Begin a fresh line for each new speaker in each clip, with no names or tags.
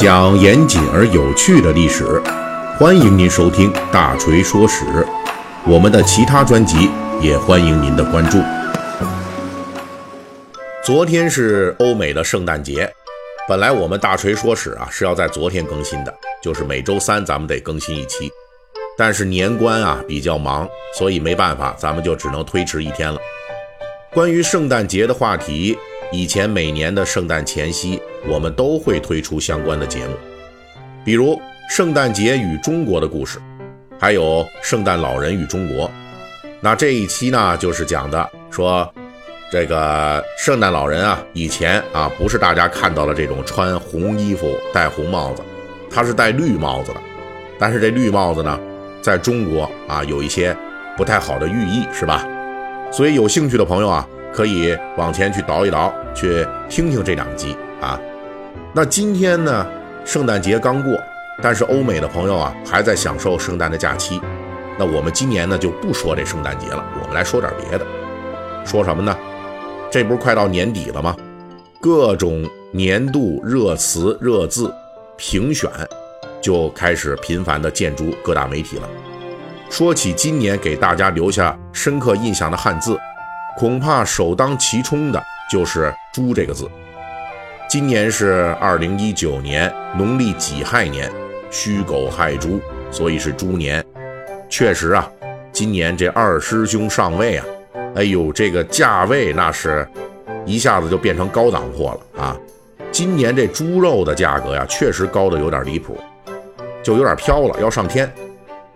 讲严谨而有趣的历史，欢迎您收听《大锤说史》。我们的其他专辑也欢迎您的关注。昨天是欧美的圣诞节，本来我们《大锤说史》啊是要在昨天更新的，就是每周三咱们得更新一期，但是年关啊比较忙，所以没办法，咱们就只能推迟一天了。关于圣诞节的话题。以前每年的圣诞前夕，我们都会推出相关的节目，比如《圣诞节与中国的故事》，还有《圣诞老人与中国》。那这一期呢，就是讲的说，这个圣诞老人啊，以前啊不是大家看到了这种穿红衣服、戴红帽子，他是戴绿帽子的。但是这绿帽子呢，在中国啊有一些不太好的寓意，是吧？所以有兴趣的朋友啊。可以往前去倒一倒，去听听这两集啊。那今天呢，圣诞节刚过，但是欧美的朋友啊还在享受圣诞的假期。那我们今年呢就不说这圣诞节了，我们来说点别的。说什么呢？这不是快到年底了吗？各种年度热词热字评选就开始频繁的见诸各大媒体了。说起今年给大家留下深刻印象的汉字。恐怕首当其冲的就是“猪”这个字。今年是二零一九年农历己亥年，戌狗亥猪，所以是猪年。确实啊，今年这二师兄上位啊，哎呦，这个价位那是一下子就变成高档货了啊！今年这猪肉的价格呀，确实高的有点离谱，就有点飘了，要上天。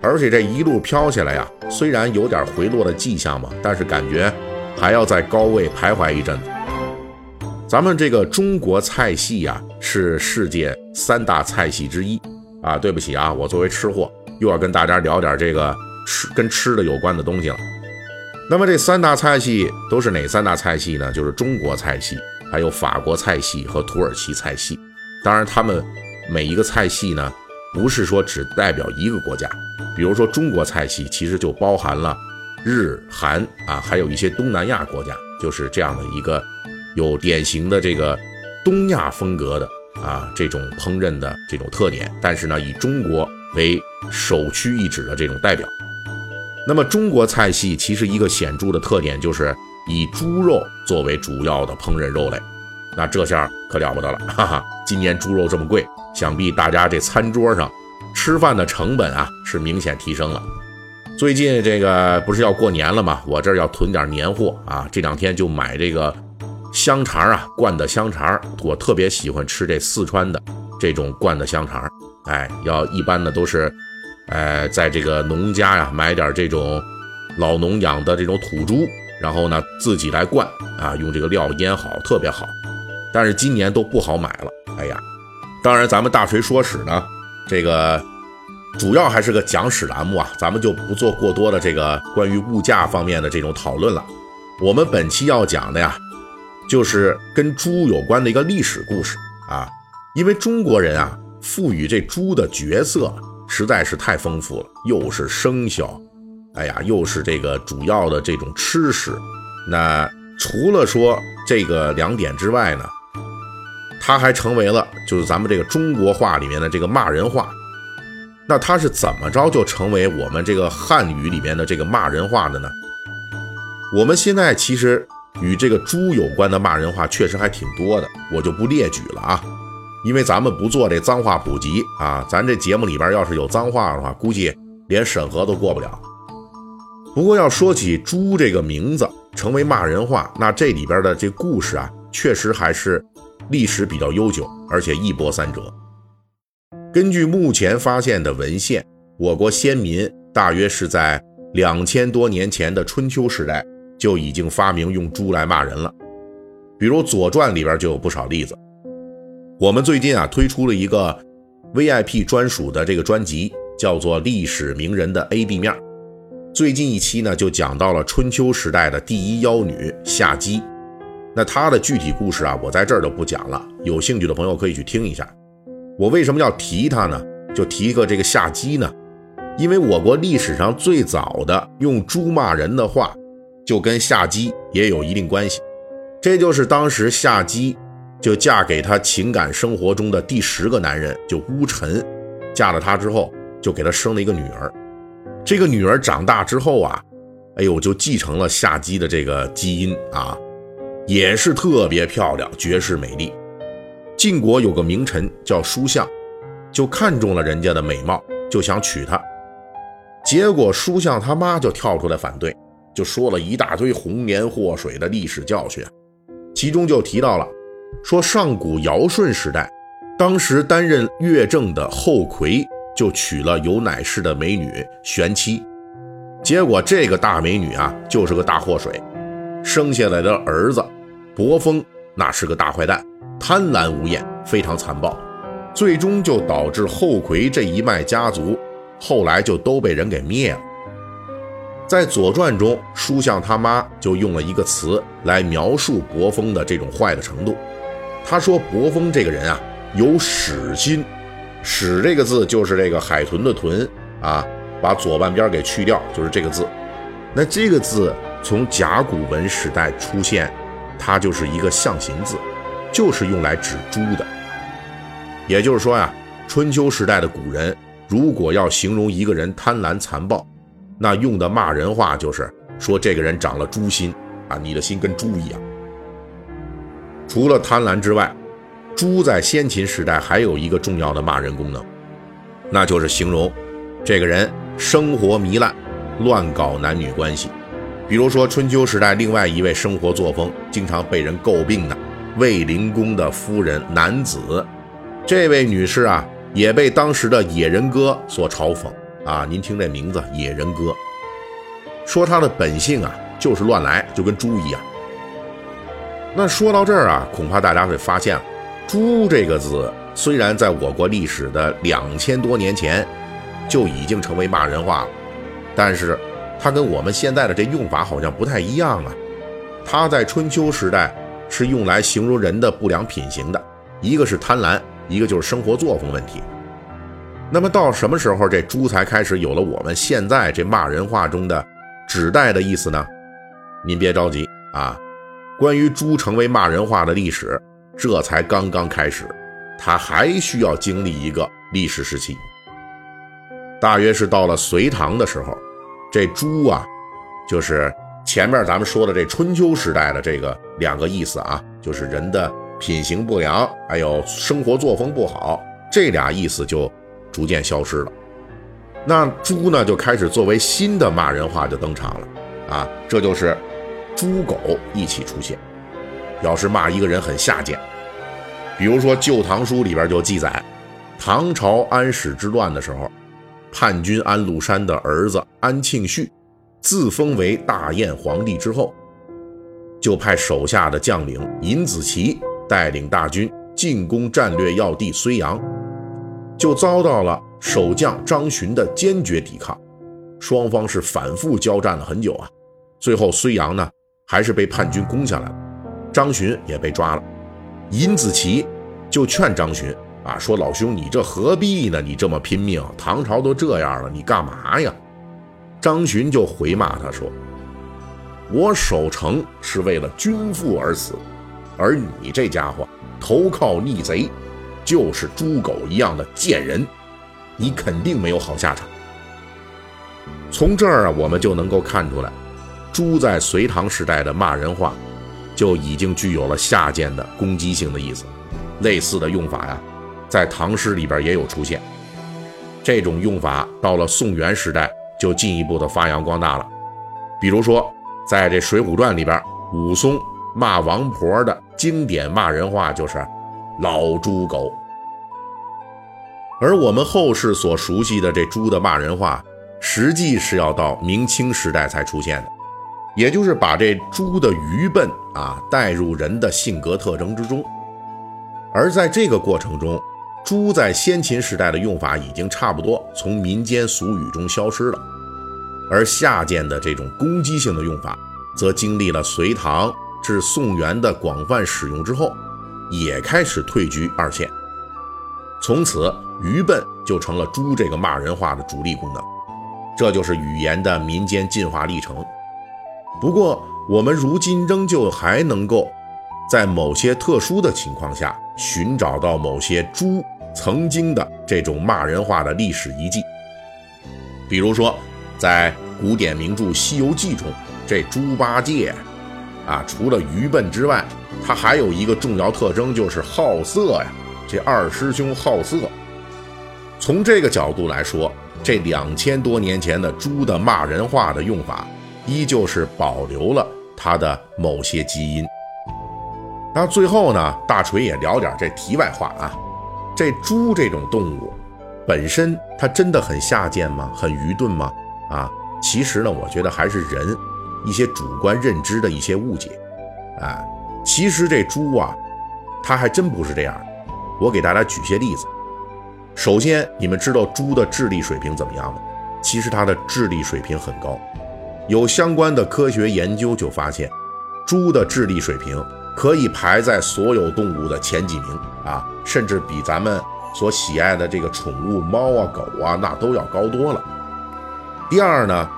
而且这一路飘下来呀，虽然有点回落的迹象嘛，但是感觉。还要在高位徘徊一阵子。咱们这个中国菜系呀，是世界三大菜系之一啊。对不起啊，我作为吃货，又要跟大家聊点这个吃跟吃的有关的东西了。那么这三大菜系都是哪三大菜系呢？就是中国菜系，还有法国菜系和土耳其菜系。当然，他们每一个菜系呢，不是说只代表一个国家。比如说中国菜系，其实就包含了。日韩啊，还有一些东南亚国家，就是这样的一个有典型的这个东亚风格的啊这种烹饪的这种特点，但是呢，以中国为首屈一指的这种代表。那么中国菜系其实一个显著的特点就是以猪肉作为主要的烹饪肉类，那这下可了不得了，哈哈！今年猪肉这么贵，想必大家这餐桌上吃饭的成本啊是明显提升了。最近这个不是要过年了吗？我这儿要囤点年货啊！这两天就买这个香肠啊，灌的香肠。我特别喜欢吃这四川的这种灌的香肠。哎，要一般的都是，哎，在这个农家呀买点这种老农养的这种土猪，然后呢自己来灌啊，用这个料腌好，特别好。但是今年都不好买了。哎呀，当然咱们大锤说史呢，这个。主要还是个讲史栏目啊，咱们就不做过多的这个关于物价方面的这种讨论了。我们本期要讲的呀，就是跟猪有关的一个历史故事啊。因为中国人啊，赋予这猪的角色实在是太丰富了，又是生肖，哎呀，又是这个主要的这种吃食。那除了说这个两点之外呢，它还成为了就是咱们这个中国话里面的这个骂人话。那它是怎么着就成为我们这个汉语里面的这个骂人话的呢？我们现在其实与这个猪有关的骂人话确实还挺多的，我就不列举了啊，因为咱们不做这脏话普及啊，咱这节目里边要是有脏话的话，估计连审核都过不了。不过要说起猪这个名字成为骂人话，那这里边的这故事啊，确实还是历史比较悠久，而且一波三折。根据目前发现的文献，我国先民大约是在两千多年前的春秋时代就已经发明用猪来骂人了。比如《左传》里边就有不少例子。我们最近啊推出了一个 VIP 专属的这个专辑，叫做《历史名人的 A B 面》。最近一期呢就讲到了春秋时代的第一妖女夏姬。那她的具体故事啊，我在这儿就不讲了，有兴趣的朋友可以去听一下。我为什么要提他呢？就提一个这个夏姬呢？因为我国历史上最早的用猪骂人的话，就跟夏姬也有一定关系。这就是当时夏姬就嫁给他情感生活中的第十个男人，就乌尘。嫁了他之后，就给他生了一个女儿。这个女儿长大之后啊，哎呦，就继承了夏姬的这个基因啊，也是特别漂亮，绝世美丽。晋国有个名臣叫叔向，就看中了人家的美貌，就想娶她。结果叔向他妈就跳出来反对，就说了一大堆红颜祸水的历史教训，其中就提到了，说上古尧舜时代，当时担任乐政的后魁就娶了有乃氏的美女玄妻，结果这个大美女啊就是个大祸水，生下来的儿子伯封那是个大坏蛋，贪婪无厌，非常残暴，最终就导致后魁这一脉家族。后来就都被人给灭了。在《左传》中，书相他妈就用了一个词来描述伯封的这种坏的程度。他说：“伯封这个人啊，有屎心。屎这个字就是这个海豚的豚啊，把左半边给去掉，就是这个字。那这个字从甲骨文时代出现，它就是一个象形字，就是用来指猪的。也就是说呀，春秋时代的古人。”如果要形容一个人贪婪残暴，那用的骂人话就是说这个人长了猪心啊，你的心跟猪一样。除了贪婪之外，猪在先秦时代还有一个重要的骂人功能，那就是形容这个人生活糜烂，乱搞男女关系。比如说春秋时代另外一位生活作风经常被人诟病的卫灵公的夫人南子，这位女士啊。也被当时的野人哥所嘲讽啊！您听这名字，野人哥，说他的本性啊就是乱来，就跟猪一样。那说到这儿啊，恐怕大家会发现，猪这个字虽然在我国历史的两千多年前就已经成为骂人话了，但是它跟我们现在的这用法好像不太一样啊。它在春秋时代是用来形容人的不良品行的，一个是贪婪。一个就是生活作风问题。那么到什么时候这猪才开始有了我们现在这骂人话中的指代的意思呢？您别着急啊，关于猪成为骂人话的历史，这才刚刚开始，它还需要经历一个历史时期。大约是到了隋唐的时候，这猪啊，就是前面咱们说的这春秋时代的这个两个意思啊，就是人的。品行不良，还有生活作风不好，这俩意思就逐渐消失了。那猪呢，就开始作为新的骂人话就登场了啊，这就是猪狗一起出现，表示骂一个人很下贱。比如说《旧唐书》里边就记载，唐朝安史之乱的时候，叛军安禄山的儿子安庆绪自封为大燕皇帝之后，就派手下的将领尹子奇。带领大军进攻战略要地睢阳，就遭到了守将张巡的坚决抵抗，双方是反复交战了很久啊。最后睢阳呢，还是被叛军攻下来了，张巡也被抓了。尹子奇就劝张巡啊，说老兄，你这何必呢？你这么拼命，唐朝都这样了，你干嘛呀？张巡就回骂他说：“我守城是为了君父而死。”而你这家伙投靠逆贼，就是猪狗一样的贱人，你肯定没有好下场。从这儿啊，我们就能够看出来，猪在隋唐时代的骂人话，就已经具有了下贱的攻击性的意思。类似的用法呀，在唐诗里边也有出现。这种用法到了宋元时代，就进一步的发扬光大了。比如说，在这《水浒传》里边，武松。骂王婆的经典骂人话就是“老猪狗”，而我们后世所熟悉的这猪的骂人话，实际是要到明清时代才出现的，也就是把这猪的愚笨啊带入人的性格特征之中。而在这个过程中，猪在先秦时代的用法已经差不多从民间俗语中消失了，而下贱的这种攻击性的用法，则经历了隋唐。至宋元的广泛使用之后，也开始退居二线。从此，愚笨就成了猪这个骂人话的主力功能。这就是语言的民间进化历程。不过，我们如今仍旧还能够在某些特殊的情况下寻找到某些猪曾经的这种骂人话的历史遗迹。比如说，在古典名著《西游记》中，这猪八戒啊，除了愚笨之外，他还有一个重要特征，就是好色呀。这二师兄好色。从这个角度来说，这两千多年前的猪的骂人话的用法，依旧是保留了它的某些基因。那最后呢，大锤也聊点这题外话啊。这猪这种动物，本身它真的很下贱吗？很愚钝吗？啊，其实呢，我觉得还是人一些主观认知的一些误解。啊，其实这猪啊，它还真不是这样。我给大家举些例子。首先，你们知道猪的智力水平怎么样吗？其实它的智力水平很高，有相关的科学研究就发现，猪的智力水平可以排在所有动物的前几名啊，甚至比咱们所喜爱的这个宠物猫啊、狗啊那都要高多了。第二呢，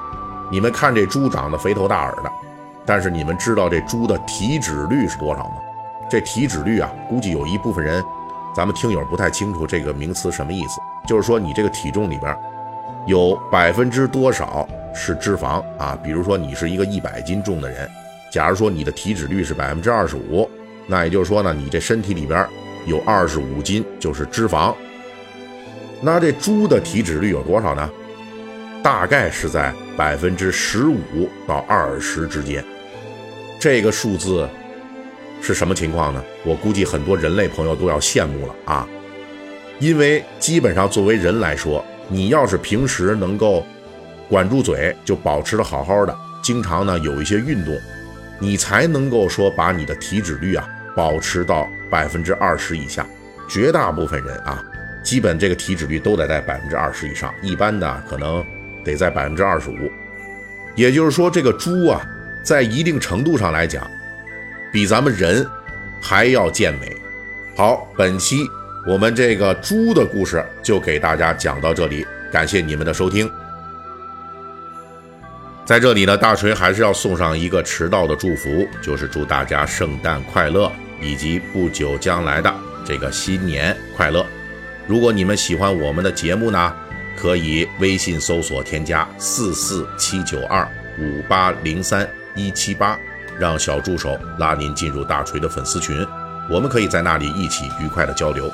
你们看这猪长得肥头大耳的，但是你们知道这猪的体脂率是多少吗？这体脂率啊，估计有一部分人。咱们听友不太清楚这个名词什么意思，就是说你这个体重里边有百分之多少是脂肪啊？比如说你是一个一百斤重的人，假如说你的体脂率是百分之二十五，那也就是说呢，你这身体里边有二十五斤就是脂肪。那这猪的体脂率有多少呢？大概是在百分之十五到二十之间，这个数字。是什么情况呢？我估计很多人类朋友都要羡慕了啊，因为基本上作为人来说，你要是平时能够管住嘴，就保持的好好的，经常呢有一些运动，你才能够说把你的体脂率啊保持到百分之二十以下。绝大部分人啊，基本这个体脂率都得在百分之二十以上，一般的可能得在百分之二十五。也就是说，这个猪啊，在一定程度上来讲。比咱们人还要健美。好，本期我们这个猪的故事就给大家讲到这里，感谢你们的收听。在这里呢，大锤还是要送上一个迟到的祝福，就是祝大家圣诞快乐，以及不久将来的这个新年快乐。如果你们喜欢我们的节目呢，可以微信搜索添加四四七九二五八零三一七八。让小助手拉您进入大锤的粉丝群，我们可以在那里一起愉快的交流。